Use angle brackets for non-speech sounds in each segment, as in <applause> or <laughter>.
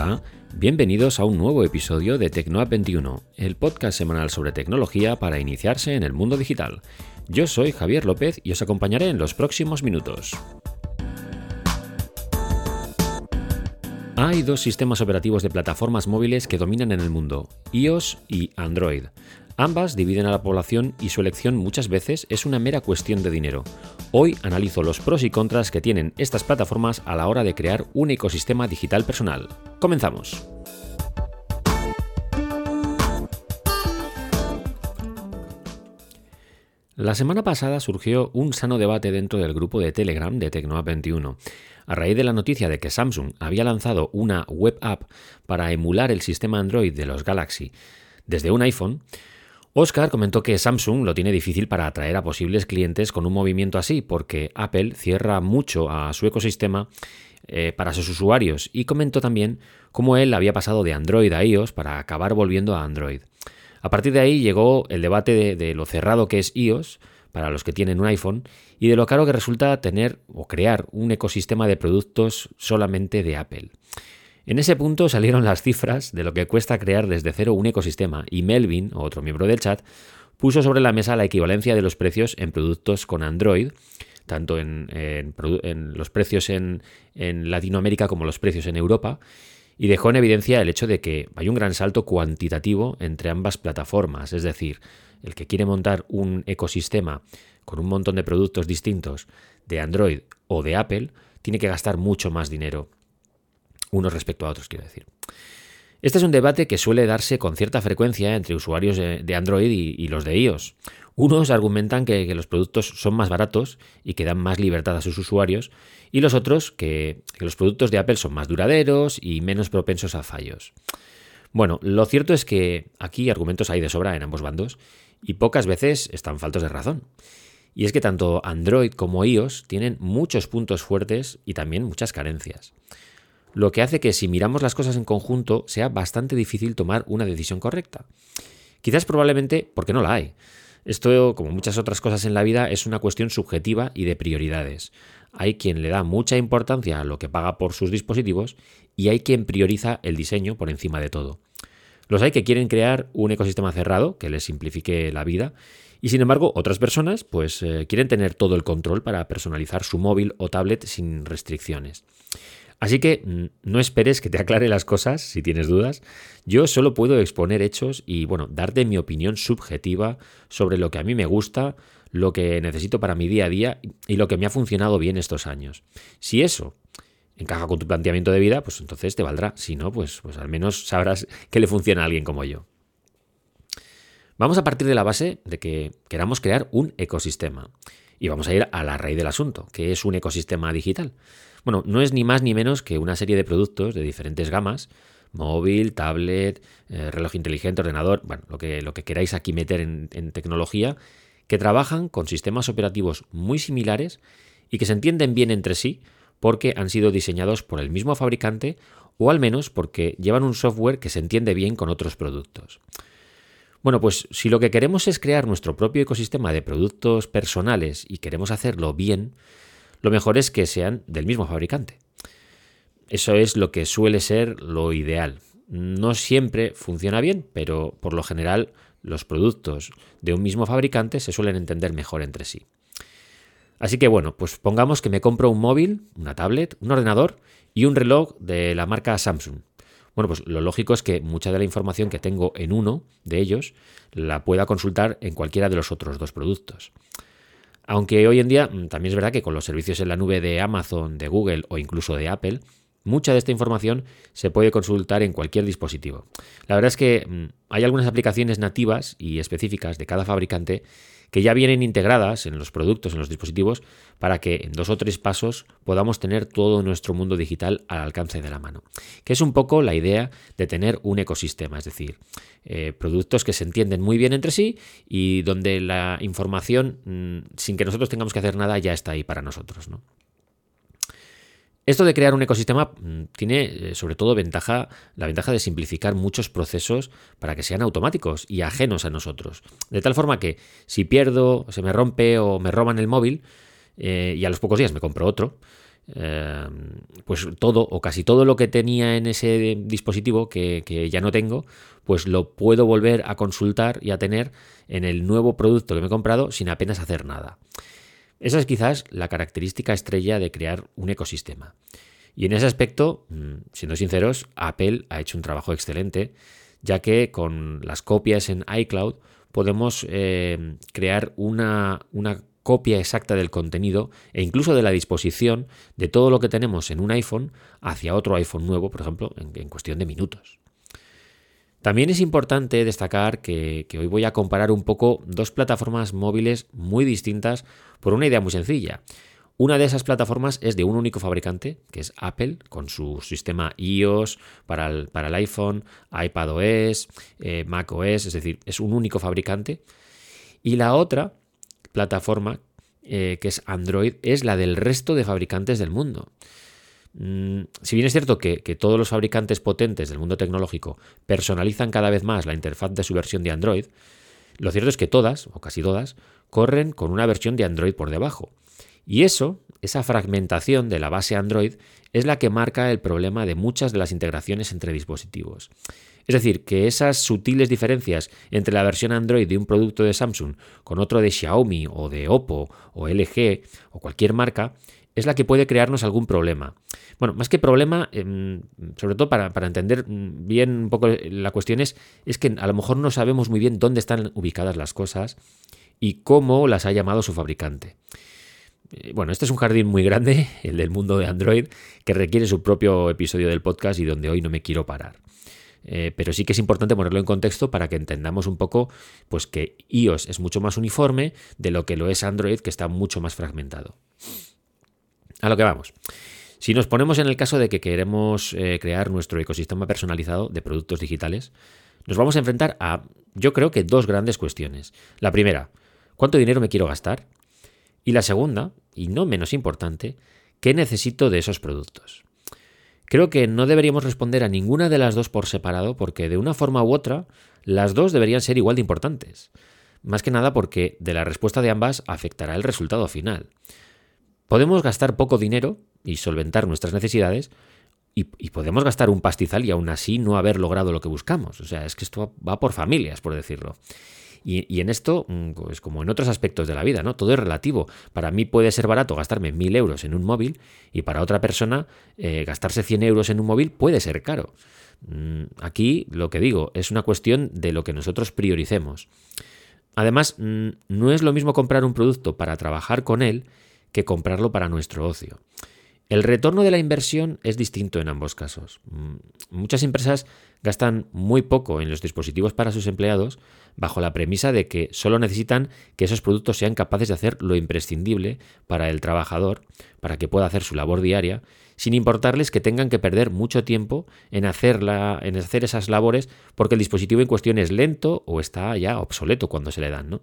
Hola, bienvenidos a un nuevo episodio de Tecnoapp 21, el podcast semanal sobre tecnología para iniciarse en el mundo digital. Yo soy Javier López y os acompañaré en los próximos minutos. Hay dos sistemas operativos de plataformas móviles que dominan en el mundo, iOS y Android. Ambas dividen a la población y su elección muchas veces es una mera cuestión de dinero. Hoy analizo los pros y contras que tienen estas plataformas a la hora de crear un ecosistema digital personal. Comenzamos. La semana pasada surgió un sano debate dentro del grupo de Telegram de Tecnoa21 a raíz de la noticia de que Samsung había lanzado una web app para emular el sistema Android de los Galaxy desde un iPhone, Oscar comentó que Samsung lo tiene difícil para atraer a posibles clientes con un movimiento así, porque Apple cierra mucho a su ecosistema eh, para sus usuarios y comentó también cómo él había pasado de Android a iOS para acabar volviendo a Android. A partir de ahí llegó el debate de lo cerrado que es iOS, para los que tienen un iPhone y de lo caro que resulta tener o crear un ecosistema de productos solamente de Apple. En ese punto salieron las cifras de lo que cuesta crear desde cero un ecosistema y Melvin, otro miembro del chat, puso sobre la mesa la equivalencia de los precios en productos con Android, tanto en, los precios en, en Latinoamérica como los precios en Europa, y dejó en evidencia el hecho de que hay un gran salto cuantitativo entre ambas plataformas, es decir, el que quiere montar un ecosistema con un montón de productos distintos de Android o de Apple, tiene que gastar mucho más dinero, unos respecto a otros, quiero decir. Este es un debate que suele darse con cierta frecuencia entre usuarios de Android y, los de iOS. Unos argumentan que, los productos son más baratos y que dan más libertad a sus usuarios, y los otros que los productos de Apple son más duraderos y menos propensos a fallos. Bueno, lo cierto es que aquí argumentos hay de sobra en ambos bandos y pocas veces están faltos de razón. Y es que tanto Android como iOS tienen muchos puntos fuertes y también muchas carencias. Lo que hace que si miramos las cosas en conjunto sea bastante difícil tomar una decisión correcta. Quizás probablemente porque no la hay. Esto, como muchas otras cosas en la vida, es una cuestión subjetiva y de prioridades. Hay quien le da mucha importancia a lo que paga por sus dispositivos y hay quien prioriza el diseño por encima de todo. Los hay que quieren crear un ecosistema cerrado que les simplifique la vida y sin embargo otras personas pues eh, quieren tener todo el control para personalizar su móvil o tablet sin restricciones. Así que no esperes que te aclare las cosas si tienes dudas. Yo solo puedo exponer hechos y bueno, darte mi opinión subjetiva sobre lo que a mí me gusta, lo que necesito para mi día a día y lo que me ha funcionado bien estos años. Si eso encaja con tu planteamiento de vida, pues entonces te valdrá. Si no, pues, pues al menos sabrás que le funciona a alguien como yo. Vamos a partir de la base de que queramos crear un ecosistema. Y vamos a ir a la raíz del asunto, que es un ecosistema digital. Bueno, no es ni más ni menos que una serie de productos de diferentes gamas, móvil, tablet, eh, reloj inteligente, ordenador, bueno, lo que, lo que queráis aquí meter en tecnología, que trabajan con sistemas operativos muy similares y que se entienden bien entre sí, porque han sido diseñados por el mismo fabricante o al menos porque llevan un software que se entiende bien con otros productos. Bueno, pues si lo que queremos es crear nuestro propio ecosistema de productos personales y queremos hacerlo bien, lo mejor es que sean del mismo fabricante. Eso es lo que suele ser lo ideal. No siempre funciona bien, pero por lo general los productos de un mismo fabricante se suelen entender mejor entre sí. Así que bueno, pues pongamos que me compro un móvil, una tablet, un ordenador y un reloj de la marca Samsung. Bueno, pues lo lógico es que mucha de la información que tengo en uno de ellos la pueda consultar en cualquiera de los otros dos productos. Aunque hoy en día mm, también es verdad que con los servicios en la nube de Amazon, de Google o incluso de Apple, mucha de esta información se puede consultar en cualquier dispositivo. La verdad es que mm, hay algunas aplicaciones nativas y específicas de cada fabricante que ya vienen integradas en los productos, en los dispositivos, para que en dos o tres pasos podamos tener todo nuestro mundo digital al alcance de la mano. Que es un poco la idea de tener un ecosistema, es decir, eh, productos que se entienden muy bien entre sí y donde la información, mm, sin que nosotros tengamos que hacer nada, ya está ahí para nosotros. ¿no? Esto de crear un ecosistema mm, tiene eh, sobre todo ventaja, la ventaja de simplificar muchos procesos para que sean automáticos y ajenos a nosotros. De tal forma que si pierdo, se me rompe o me roban el móvil eh, y a los pocos días me compro otro, pues todo o casi todo lo que tenía en ese dispositivo que, que, ya no tengo, pues lo puedo volver a consultar y a tener en el nuevo producto que me he comprado sin apenas hacer nada. Esa es quizás la característica estrella de crear un ecosistema. Y en ese aspecto, mm, siendo sinceros, Apple ha hecho un trabajo excelente, ya que con las copias en iCloud podemos eh, crear una, una copia exacta del contenido e incluso de la disposición de todo lo que tenemos en un iPhone hacia otro iPhone nuevo, por ejemplo, en, cuestión de minutos. También es importante destacar que, hoy voy a comparar un poco dos plataformas móviles muy distintas por una idea muy sencilla. Una de esas plataformas es de un único fabricante, que es Apple, con su sistema iOS para el, para el iPhone, iPadOS, eh, macOS, es decir, es un único fabricante. Y la otra plataforma, eh, que es Android, es la del resto de fabricantes del mundo. Mm, si bien es cierto que, que, todos los fabricantes potentes del mundo tecnológico personalizan cada vez más la interfaz de su versión de Android, lo cierto es que todas, o casi todas, corren con una versión de Android por debajo. Y eso, esa fragmentación de la base Android, es la que marca el problema de muchas de las integraciones entre dispositivos. Es decir, que esas sutiles diferencias entre la versión Android de un producto de Samsung con otro de Xiaomi o de Oppo o LG o cualquier marca es la que puede crearnos algún problema. Bueno, más que problema, em, sobre todo para, para, entender bien un poco la cuestión es, es que a lo mejor no sabemos muy bien dónde están ubicadas las cosas y cómo las ha llamado su fabricante. Eh, bueno, este es un jardín muy grande, <laughs> el del mundo de Android, que requiere su propio episodio del podcast y donde hoy no me quiero parar. Eh, pero sí que es importante ponerlo en contexto para que entendamos un poco pues, que iOS es mucho más uniforme de lo que lo es Android, que está mucho más fragmentado. A lo que vamos. Si nos ponemos en el caso de que queremos eh, crear nuestro ecosistema personalizado de productos digitales, nos vamos a enfrentar a, yo creo que dos grandes cuestiones. La primera, ¿cuánto dinero me quiero gastar? Y la segunda, y no menos importante, ¿qué necesito de esos productos? Creo que no deberíamos responder a ninguna de las dos por separado porque de una forma u otra las dos deberían ser igual de importantes. Más que nada porque de la respuesta de ambas afectará el resultado final. Podemos gastar poco dinero y solventar nuestras necesidades y, podemos gastar un pastizal y aún así no haber logrado lo que buscamos. O sea, es que esto va por familias, por decirlo. Y, en esto, mm, pues como en otros aspectos de la vida, ¿no? Todo es relativo. Para mí puede ser barato gastarme mil euros en un móvil y para otra persona eh, gastarse 100 euros en un móvil puede ser caro. Mm, aquí lo que digo es una cuestión de lo que nosotros prioricemos. Además, mm, no es lo mismo comprar un producto para trabajar con él que comprarlo para nuestro ocio. El retorno de la inversión es distinto en ambos casos. Muchas empresas gastan muy poco en los dispositivos para sus empleados bajo la premisa de que solo necesitan que esos productos sean capaces de hacer lo imprescindible para el trabajador, para que pueda hacer su labor diaria, sin importarles que tengan que perder mucho tiempo en, en hacer esas labores porque el dispositivo en cuestión es lento o está ya obsoleto cuando se le dan. ¿no?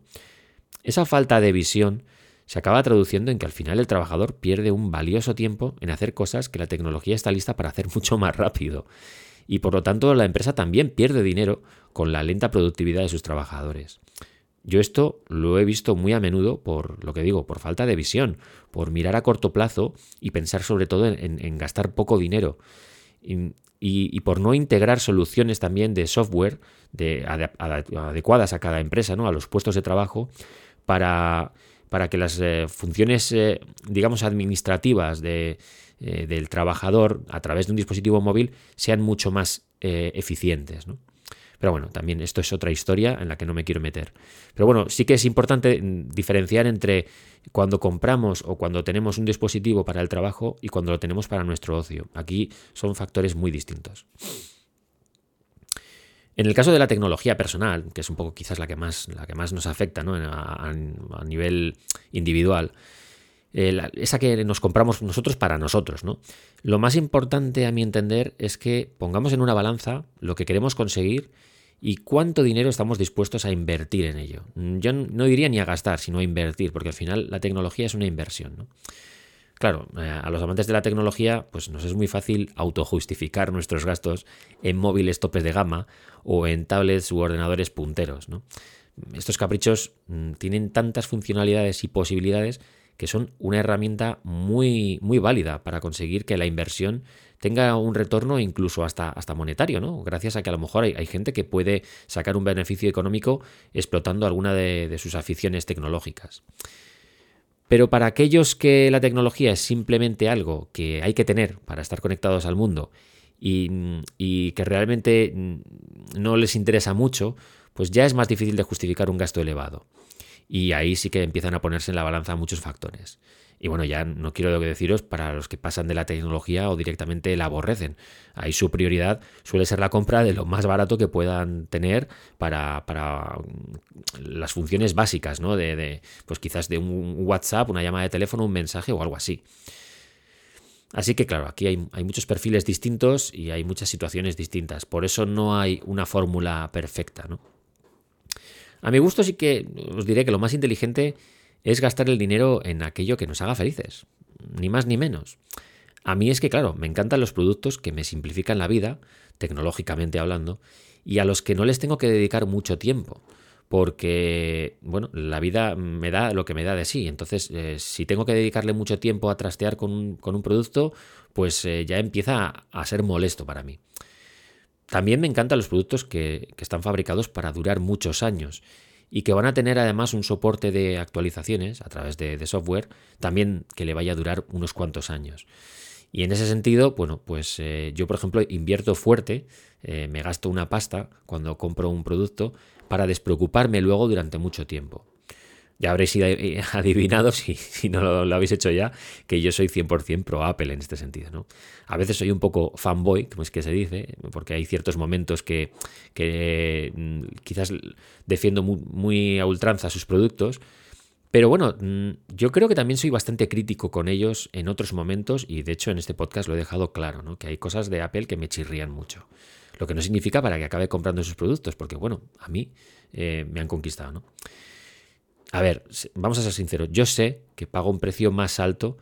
Esa falta de visión se acaba traduciendo en que al final el trabajador pierde un valioso tiempo en hacer cosas que la tecnología está lista para hacer <laughs> mucho más rápido y por lo tanto la empresa también pierde dinero con la lenta productividad de sus trabajadores. Yo esto lo he visto muy a menudo por lo que digo, por falta de visión, por mirar a corto plazo y pensar sobre todo en, gastar poco dinero. Y, por no integrar soluciones también de software de, adecuadas a cada empresa, ¿no? a los puestos de trabajo, para, para que las eh, funciones, eh, digamos, administrativas de, eh, del trabajador a través de un dispositivo móvil sean mucho más eficientes. Pero bueno, también esto es otra historia en la que no me quiero meter. Pero bueno, sí que es importante mm, diferenciar entre cuando compramos o cuando tenemos un dispositivo para el trabajo y cuando lo tenemos para nuestro ocio. Aquí son factores muy distintos. En el caso de la tecnología personal, que es un poco quizás la que más, la que más nos afecta a nivel individual, esa que nos compramos nosotros para nosotros. ¿no? Lo más importante a mi entender es que pongamos en una balanza lo que queremos conseguir y cuánto dinero estamos dispuestos a invertir en ello. Yo no diría ni a gastar, sino a invertir, porque al final la tecnología es una inversión. ¿no? Claro, eh, a los amantes de la tecnología, pues nos es muy fácil autojustificar nuestros gastos en móviles topes de gama o en tablets u ordenadores punteros. ¿no? Estos caprichos mm, tienen tantas funcionalidades y posibilidades que son una herramienta muy, muy válida para conseguir que la inversión tenga un retorno incluso hasta, hasta monetario, ¿no? Gracias a que a lo mejor hay, gente que puede sacar un beneficio económico explotando alguna de, sus aficiones tecnológicas. Pero para aquellos que la tecnología es simplemente algo que hay que tener para estar conectados al mundo y, que realmente no les interesa mucho, pues ya es más difícil de justificar un gasto elevado. Y ahí sí que empiezan a ponerse en la balanza muchos factores. Y bueno, ya no quiero deciros para los que pasan de la tecnología o directamente la aborrecen. Ahí su prioridad suele ser la compra de lo más barato que puedan tener para, las funciones básicas, ¿no? De, pues quizás de un WhatsApp, una llamada de teléfono, un mensaje o algo así. Así que claro, aquí hay, hay, muchos perfiles distintos y hay muchas situaciones distintas. Por eso no hay una fórmula perfecta, ¿no? A mi gusto sí que os diré que lo más inteligente es gastar el dinero en aquello que nos haga felices, ni más ni menos. A mí es que, claro, me encantan los productos que me simplifican la vida, tecnológicamente hablando, y a los que no les tengo que dedicar mucho tiempo, porque, bueno, la vida me da lo que me da de sí. Entonces, eh, si tengo que dedicarle mucho tiempo a trastear con un, producto, pues eh, ya empieza a ser molesto para mí. También me encantan los productos que, están fabricados para durar muchos años y que van a tener además un soporte de actualizaciones a través de, software también que le vaya a durar unos cuantos años. Y en ese sentido, bueno, pues eh, yo por ejemplo invierto fuerte, eh, me gasto una pasta cuando compro un producto para despreocuparme luego durante mucho tiempo. Ya habréis eh, <laughs> adivinado, si, si no lo, habéis hecho ya, que yo soy 100% pro Apple en este sentido. ¿no? A veces soy un poco fanboy, como es que se dice, porque hay ciertos momentos que, mm, quizás defiendo muy, a ultranza sus productos, pero bueno, mm, yo creo que también soy bastante crítico con ellos en otros momentos y de hecho en este podcast lo he dejado claro, ¿no? que hay cosas de Apple que me chirrían mucho. Lo que no significa para que acabe comprando sus productos, porque bueno, a mí eh, me han conquistado. ¿no? A ver, vamos a ser sinceros, yo sé que pago un precio más alto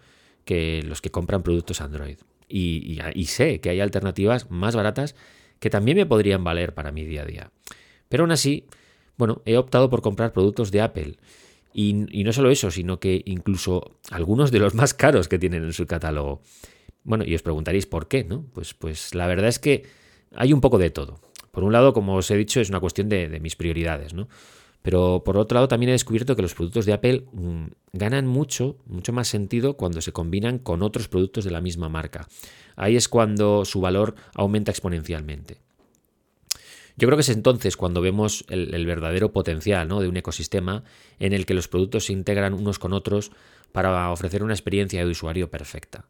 que los que compran productos Android. Y, sé que hay alternativas más baratas que también me podrían valer para mi día a día. Pero aún así, bueno, he optado por comprar productos de Apple. Y, no solo eso, sino que incluso algunos de los <laughs> más caros que tienen en su catálogo. Bueno, y os preguntaréis por qué, ¿no? Pues, pues la verdad es que hay un poco de todo. Por un lado, como os he dicho, es una cuestión de, de mis prioridades, ¿no? Pero por otro lado también he descubierto que los productos de Apple mm, ganan mucho, mucho más sentido cuando se combinan con otros productos de la misma marca. Ahí es cuando su valor aumenta exponencialmente. Yo creo que es entonces cuando vemos el, verdadero potencial de un ecosistema en el que los productos se integran unos con otros para ofrecer una experiencia de usuario perfecta.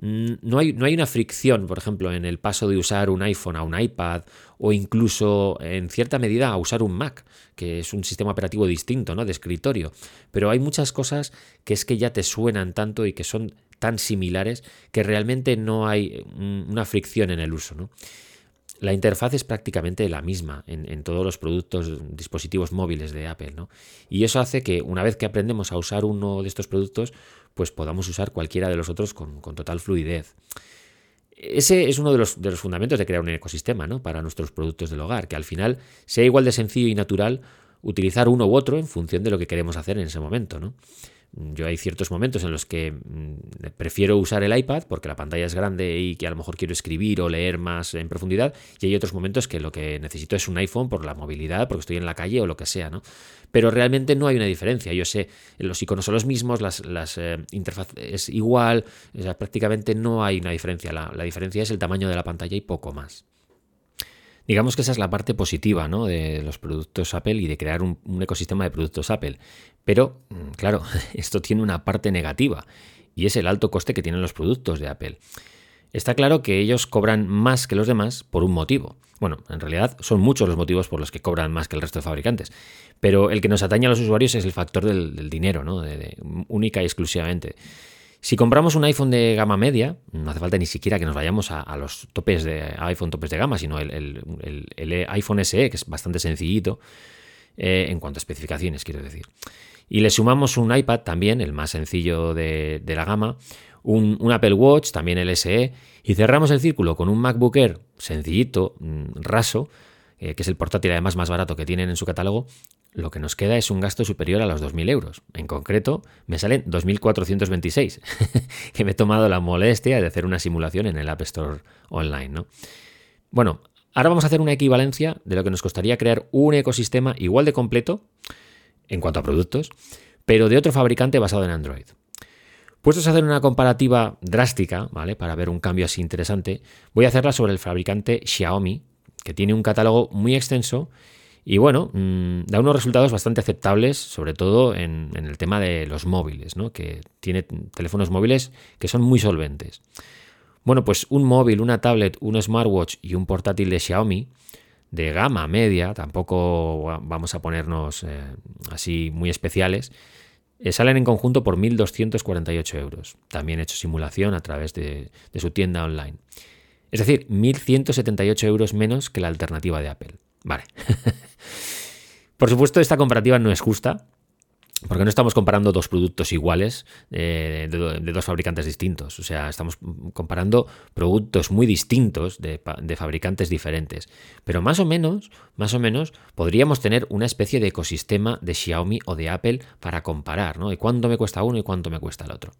No hay, no hay, una fricción, por ejemplo, en el paso de usar un iPhone a un iPad o incluso en cierta medida a usar un Mac, que es un sistema operativo distinto, ¿no? De escritorio. Pero hay muchas cosas que es que ya te suenan tanto y que son tan similares que realmente no hay mm, una fricción en el uso, ¿no? La interfaz es prácticamente la misma en, todos los productos, dispositivos móviles de Apple, ¿no? Y eso hace que una vez que aprendemos a usar uno de estos productos, pues podamos usar cualquiera de los otros con, total fluidez. Ese es uno de los, de los, fundamentos de crear un ecosistema ¿no? para nuestros productos del hogar, que al final sea igual de sencillo y natural utilizar uno u otro en función de lo que queremos hacer en ese momento. ¿no? Yo hay ciertos momentos en los que mm, prefiero usar el iPad porque la pantalla es grande y que a lo mejor quiero escribir o leer más en profundidad y hay otros momentos que lo que necesito es un iPhone por la movilidad, porque estoy en la calle o lo que sea, ¿no? Pero realmente no hay una diferencia. Yo sé, los iconos son los mismos, las, las eh, interfaz es igual, prácticamente no hay una diferencia. la diferencia es el tamaño de la pantalla y poco más. Digamos que esa es la parte positiva ¿no? de los productos Apple y de crear un, ecosistema de productos Apple. Pero, mm, claro, <laughs> esto tiene una parte negativa y es el alto coste que tienen los productos de Apple. Está claro que ellos cobran más que los demás por un motivo. Bueno, en realidad son muchos los motivos por los que cobran más que el resto de fabricantes. Pero el que nos atañe a los usuarios es el factor del, dinero, ¿no? única y exclusivamente. Si compramos un iPhone de gama media, no hace falta ni siquiera que nos vayamos a, los topes de iPhone topes de gama, sino el, iPhone SE, que es bastante sencillito eh, en cuanto a especificaciones, quiero decir. Y le sumamos un iPad también, el más sencillo de, la gama, un, Apple Watch, también el SE, y cerramos el círculo con un MacBook Air sencillito, mm, raso, eh, que es el portátil además más barato que tienen en su catálogo, lo que nos queda es un gasto superior a los 2.000 euros. En concreto, me salen 2.426, <laughs> que me he tomado la molestia de hacer una simulación en el App Store online. ¿no? Bueno, ahora vamos a hacer una equivalencia de lo que nos costaría crear un ecosistema igual de completo en cuanto a productos, pero de otro fabricante basado en Android. Puestos a hacer una comparativa drástica, ¿vale? Para ver un cambio así interesante, voy a hacerla sobre el fabricante Xiaomi, que tiene un catálogo muy extenso y bueno, mm, da unos resultados bastante aceptables, sobre todo en, el tema de los móviles, ¿no? que tiene teléfonos móviles que son muy solventes. Bueno, pues un móvil, una tablet, un smartwatch y un portátil de Xiaomi de gama media, tampoco vamos a ponernos eh, así muy especiales, eh, salen en conjunto por 1.248 euros. También he hecho simulación a través de, de su tienda online. Es decir, 1.178 euros menos que la alternativa de Apple. Vale. <laughs> Por supuesto, esta comparativa no es justa, porque no estamos comparando dos productos iguales eh, de, dos fabricantes distintos. O sea, estamos comparando productos muy distintos de, fabricantes diferentes. Pero más o menos, más o menos, podríamos tener una especie de ecosistema de Xiaomi o de Apple para comparar, ¿no? Y cuánto me cuesta uno y cuánto me cuesta el otro.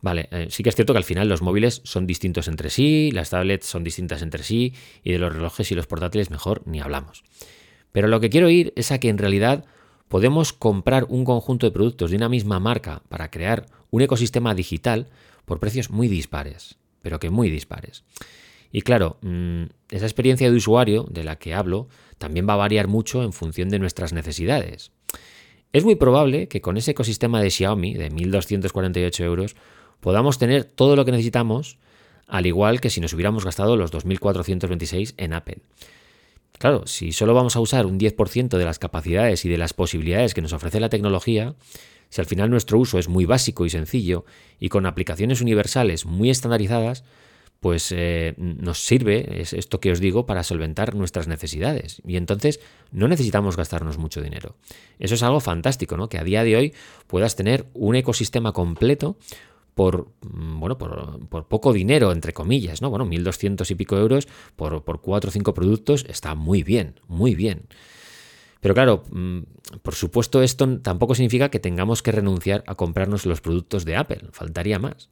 Vale, eh, sí que es cierto que al final los móviles son distintos entre sí, las tablets son distintas entre sí, y de los relojes y los portátiles mejor ni hablamos. Pero lo que quiero ir es a que en realidad podemos comprar un conjunto de productos de una misma marca para crear un ecosistema digital por precios muy dispares, pero que muy dispares. Y claro, mm, esa experiencia de usuario de la que hablo también va a variar mucho en función de nuestras necesidades. Es muy probable que con ese ecosistema de Xiaomi de 1.248 euros podamos tener todo lo que necesitamos, al igual que si nos hubiéramos gastado los 2.426 en Apple. Claro, si solo vamos a usar un 10% de las capacidades y de las posibilidades que nos ofrece la tecnología, si al final nuestro uso es muy básico y sencillo y con aplicaciones universales muy estandarizadas, pues eh, nos sirve es esto que os digo para solventar nuestras necesidades. Y entonces no necesitamos gastarnos mucho dinero. Eso es algo fantástico, ¿no? Que a día de hoy puedas tener un ecosistema completo por, mm, bueno, por, poco dinero, entre comillas, ¿no? Bueno, 1.200 y pico euros por, por 4 o 5 productos está muy bien, muy bien. Pero claro, mm, por supuesto esto tampoco significa que tengamos que renunciar a comprarnos los productos de Apple, faltaría más.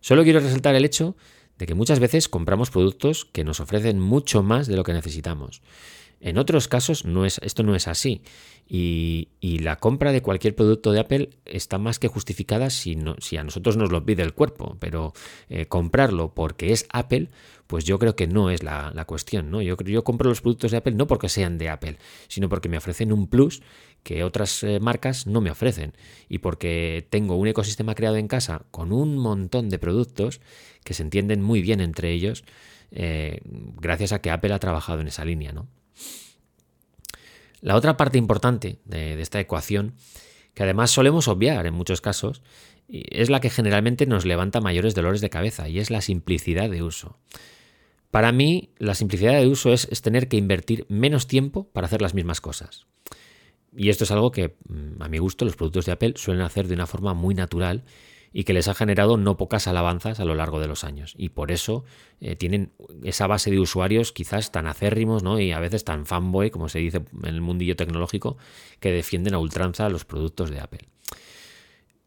Solo quiero resaltar el hecho de que muchas veces compramos productos que nos ofrecen mucho más de lo que necesitamos. En otros casos no es, esto no es así y, la compra de cualquier producto de Apple está más que justificada si, si a nosotros nos lo pide el cuerpo, pero eh, comprarlo porque es Apple, pues yo creo que no es la, cuestión. ¿no? Yo, yo compro los productos de Apple no porque sean de Apple, sino porque me ofrecen un plus que otras eh, marcas no me ofrecen y porque tengo un ecosistema creado en casa con un montón de productos que se entienden muy bien entre ellos eh, gracias a que Apple ha trabajado en esa línea. ¿no? La otra parte importante de, esta ecuación, que además solemos obviar en muchos casos, es la que generalmente nos levanta mayores dolores de cabeza y es la simplicidad de uso. Para mí, la simplicidad de uso es, tener que invertir menos tiempo para hacer las mismas cosas. Y esto es algo que, mm, a mi gusto, los productos de Apple suelen hacer de una forma muy natural y que les ha generado no pocas alabanzas a lo largo de los años. Y por eso eh, tienen esa base de usuarios quizás tan acérrimos ¿no? y a veces tan fanboy, como se dice en el mundillo tecnológico, que defienden a ultranza los productos de Apple.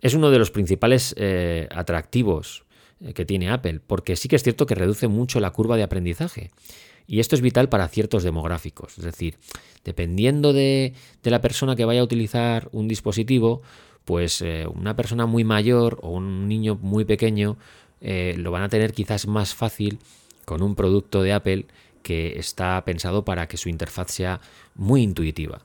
Es uno de los principales eh, atractivos eh, que tiene Apple, porque sí que es cierto que reduce mucho la curva de aprendizaje. Y esto es vital para ciertos demográficos. Es decir, dependiendo de, de la persona que vaya a utilizar un dispositivo, pues eh, una persona muy mayor o un niño muy pequeño eh, lo van a tener quizás más fácil con un producto de Apple que está pensado para que su interfaz sea muy intuitiva.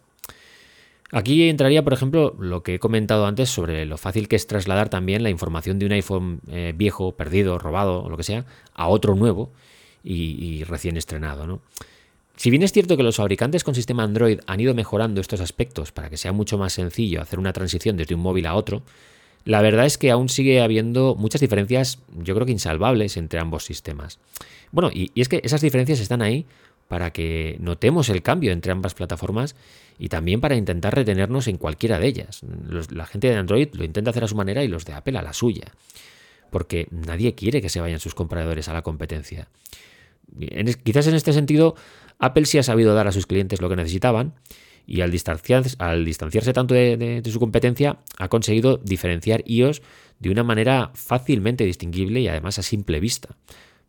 Aquí entraría, por ejemplo, lo que he comentado antes sobre lo fácil que es trasladar también la información de un iPhone eh, viejo, perdido, robado o lo que sea, a otro nuevo y, y recién estrenado. ¿no? Si bien es cierto que los fabricantes con sistema Android han ido mejorando estos aspectos para que sea mucho más sencillo hacer una transición desde un móvil a otro, la verdad es que aún sigue habiendo muchas diferencias, yo creo que insalvables entre ambos sistemas. Bueno, y, es que esas diferencias están ahí para que notemos el cambio entre ambas plataformas y también para intentar retenernos en cualquiera de ellas. la gente de Android lo intenta hacer a su manera y los de Apple a la suya, porque nadie quiere que se vayan sus compradores a la competencia. Quizás en este sentido Apple sí ha sabido dar a sus clientes lo que necesitaban Y al distanciarse, tanto de, su competencia, ha conseguido diferenciar iOS de una manera fácilmente distinguible y además a simple vista.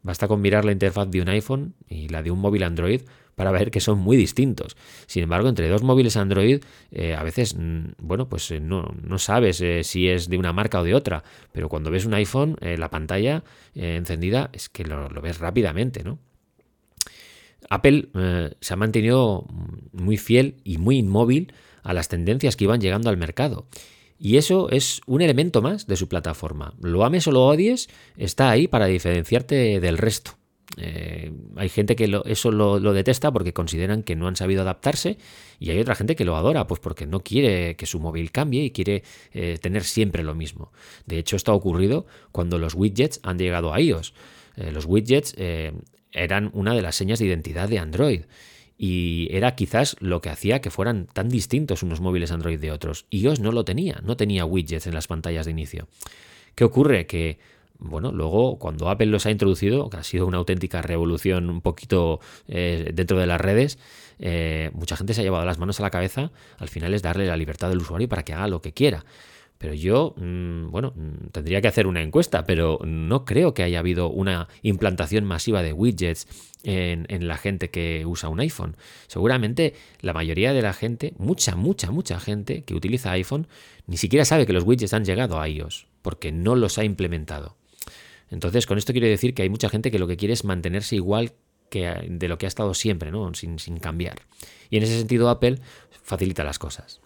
Basta con mirar la interfaz de un iPhone y la de un móvil Android para ver que son muy distintos. Sin embargo, entre dos móviles Android, eh, a veces, mm, bueno, pues eh, no, sabes eh, si es de una marca o de otra, pero cuando ves un iPhone, la pantalla encendida es que lo, ves rápidamente, ¿no? Apple se ha mantenido muy fiel y muy inmóvil a las tendencias que iban llegando al mercado. Y eso es un elemento más de su plataforma. Lo ames o lo odies, está ahí para diferenciarte del resto. Eh, hay gente que eso lo, detesta porque consideran que no han sabido adaptarse y hay otra gente que lo adora pues porque no quiere que su móvil cambie y quiere eh, tener siempre lo mismo. De hecho, esto ha ocurrido cuando los widgets han llegado a iOS. Eh, los widgets eran una de las señas de identidad de Android y era quizás lo que hacía que fueran tan distintos unos móviles Android de otros. iOS no lo tenía, no tenía widgets en las pantallas de inicio. ¿Qué ocurre? Que bueno, luego cuando Apple los ha introducido, que ha sido una auténtica revolución un poquito eh, dentro de las redes, eh, mucha gente se ha llevado las manos a la cabeza, al final es darle la libertad del usuario para que haga lo que quiera. Pero yo, mm, bueno, mm, tendría que hacer una encuesta, pero no creo que haya habido una implantación masiva de widgets en, la gente que usa un iPhone. Seguramente la mayoría de la gente, mucha, mucha, mucha gente que utiliza iPhone, ni siquiera sabe que los widgets han llegado a iOS, porque no los ha implementado. Entonces, con esto quiero decir que hay mucha gente que lo que quiere es mantenerse igual que de lo que ha estado siempre, ¿no? sin, sin cambiar. Y en ese sentido Apple facilita las cosas.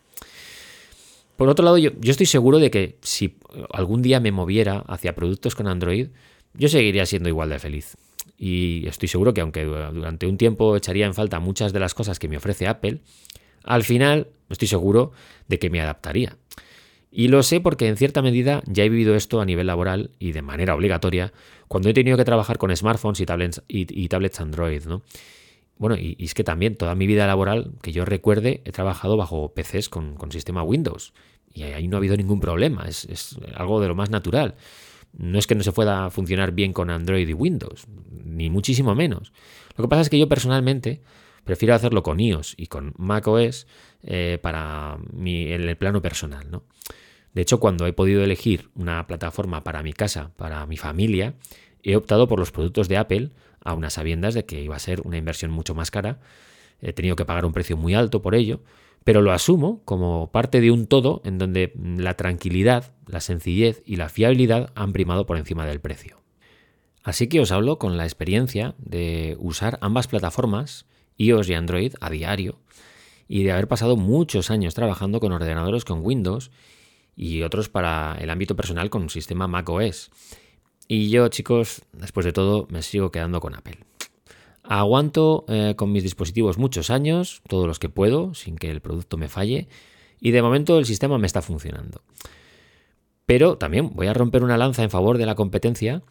Por otro lado, yo, estoy seguro de que si algún día me moviera hacia productos con Android, yo seguiría siendo igual de feliz. Y estoy seguro que aunque durante un tiempo echaría en falta muchas de las cosas que me ofrece Apple, al final estoy seguro de que me adaptaría. Y lo sé porque en cierta medida ya he vivido esto a nivel laboral y de manera obligatoria cuando he tenido que trabajar con smartphones y tablets, y, tablets Android. ¿no? Bueno, y, es que también toda mi vida laboral, que yo recuerde, he trabajado bajo PCs con, sistema Windows. Y ahí no ha habido ningún problema, es, algo de lo más natural. No es que no se pueda funcionar bien con Android y Windows, ni muchísimo menos. Lo que pasa es que yo personalmente prefiero hacerlo con iOS y con macOS eh, para mi, en el plano personal. ¿no? De hecho, cuando he podido elegir una plataforma para mi casa, para mi familia, he optado por los productos de Apple a unas sabiendas de que iba a ser una inversión mucho más cara. He tenido que pagar un precio muy alto por ello, pero lo asumo como parte de un todo en donde la tranquilidad, la sencillez y la fiabilidad han primado por encima del precio. Así que os hablo con la experiencia de usar ambas plataformas, iOS y Android, a diario, y de haber pasado muchos años trabajando con ordenadores con Windows y otros para el ámbito personal con un sistema macOS. Y yo, chicos, después de todo, me sigo quedando con Apple. Aguanto eh, con mis dispositivos muchos años, todos los que puedo, sin que el producto me falle, y de momento el sistema me está funcionando. Pero también voy a romper una lanza en favor de la competencia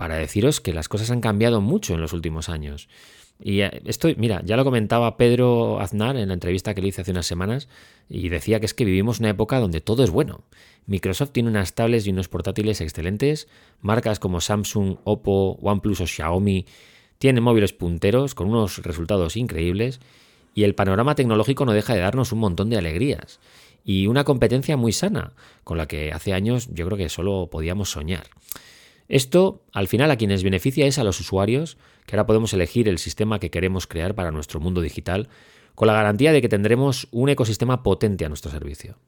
para deciros que las cosas han cambiado mucho en los últimos años. Y eh, esto, mira, ya lo comentaba Pedro Aznar en la entrevista que le hice hace unas semanas y decía que es que vivimos una época donde todo es bueno. Microsoft tiene unas tablets y unos portátiles excelentes, marcas como Samsung, Oppo, OnePlus o Xiaomi tienen móviles punteros con unos resultados increíbles y el panorama tecnológico no deja de darnos un montón de alegrías y una competencia muy sana, con la que hace años yo creo que solo podíamos soñar. Esto, al final, a quienes beneficia es a los usuarios, que ahora podemos elegir el sistema que queremos crear para nuestro mundo digital, con la garantía de que tendremos un ecosistema potente a nuestro servicio.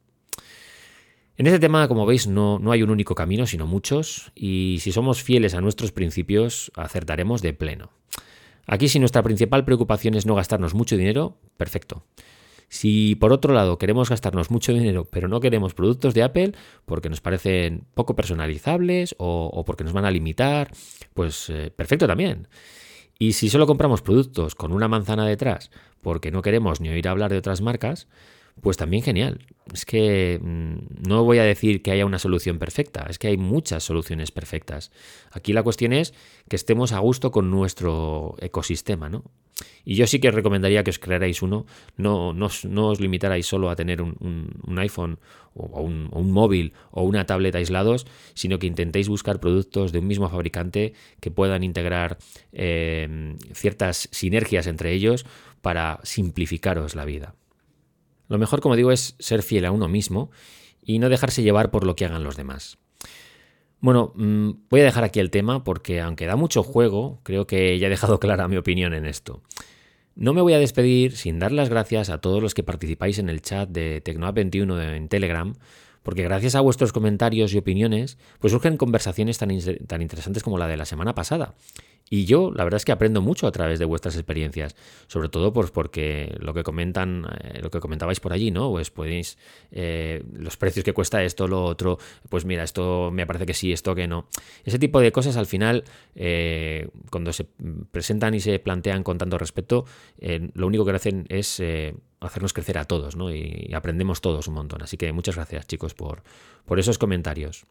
En este tema, como veis, no, no, hay un único camino, sino muchos, y si somos fieles a nuestros principios, acertaremos de pleno. Aquí, si nuestra principal preocupación es no gastarnos mucho dinero, perfecto. Si por otro lado queremos gastarnos mucho dinero, pero no queremos productos de Apple porque nos parecen poco personalizables o, porque nos van a limitar, pues eh, perfecto también. Y si solo compramos productos con una manzana detrás porque no queremos ni oír hablar de otras marcas, pues también genial. Es que mm, no voy a decir que haya una solución perfecta, es que hay muchas soluciones perfectas. Aquí la cuestión es que estemos a gusto con nuestro ecosistema, ¿no? Y yo sí que recomendaría que os crearais uno, no, no, os limitarais solo a tener un, iPhone o un, móvil o una tablet aislados, sino que intentéis buscar productos de un mismo fabricante que puedan integrar eh, ciertas sinergias entre ellos para simplificaros la vida. Lo mejor, como digo, es ser fiel a uno mismo y no dejarse llevar por lo que hagan los demás. Bueno, mm, voy a dejar aquí el tema porque aunque da mucho juego, creo que ya he dejado <laughs> clara mi opinión en esto. No me voy a despedir sin dar las gracias a todos los que participáis en el chat de Tecnoapp21 en Telegram, porque gracias a vuestros comentarios y opiniones, pues surgen conversaciones tan, tan interesantes como la de la semana pasada. Y yo, la verdad es que aprendo mucho a través de vuestras experiencias, sobre todo pues porque lo que comentan, eh, lo que comentabais por allí, ¿no? Pues podéis, eh, los precios que cuesta esto, lo otro, pues mira, esto me parece que sí, esto que no. Ese tipo de cosas al final, eh, cuando se presentan y se plantean con tanto respeto, lo único que hacen es hacernos crecer a todos, ¿no? Y, aprendemos todos un montón. Así que muchas gracias, chicos, por, por esos comentarios.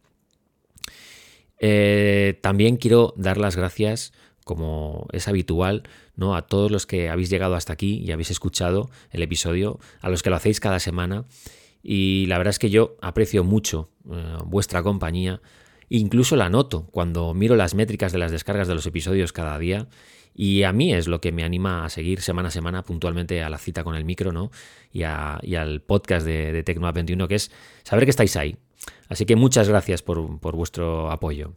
también quiero dar las gracias como es habitual, ¿no? A todos los que habéis llegado hasta aquí y habéis escuchado el episodio, a los que lo hacéis cada semana. Y la verdad es que yo aprecio mucho eh, vuestra compañía. Incluso la noto cuando miro las métricas de las descargas de los episodios cada día. Y a mí es lo que me anima a seguir semana a semana puntualmente a la cita con el micro, ¿no? Y, al podcast de, de Tecnoa 21, que es saber que estáis ahí. Así que muchas gracias por vuestro apoyo.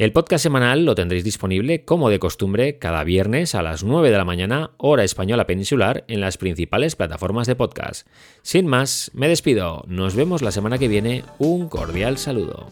El podcast semanal lo tendréis disponible, como de costumbre, cada viernes a las 9 de la mañana, hora española peninsular, en las principales plataformas de podcast. Sin más, me despido. Nos vemos la semana que viene. Un cordial saludo.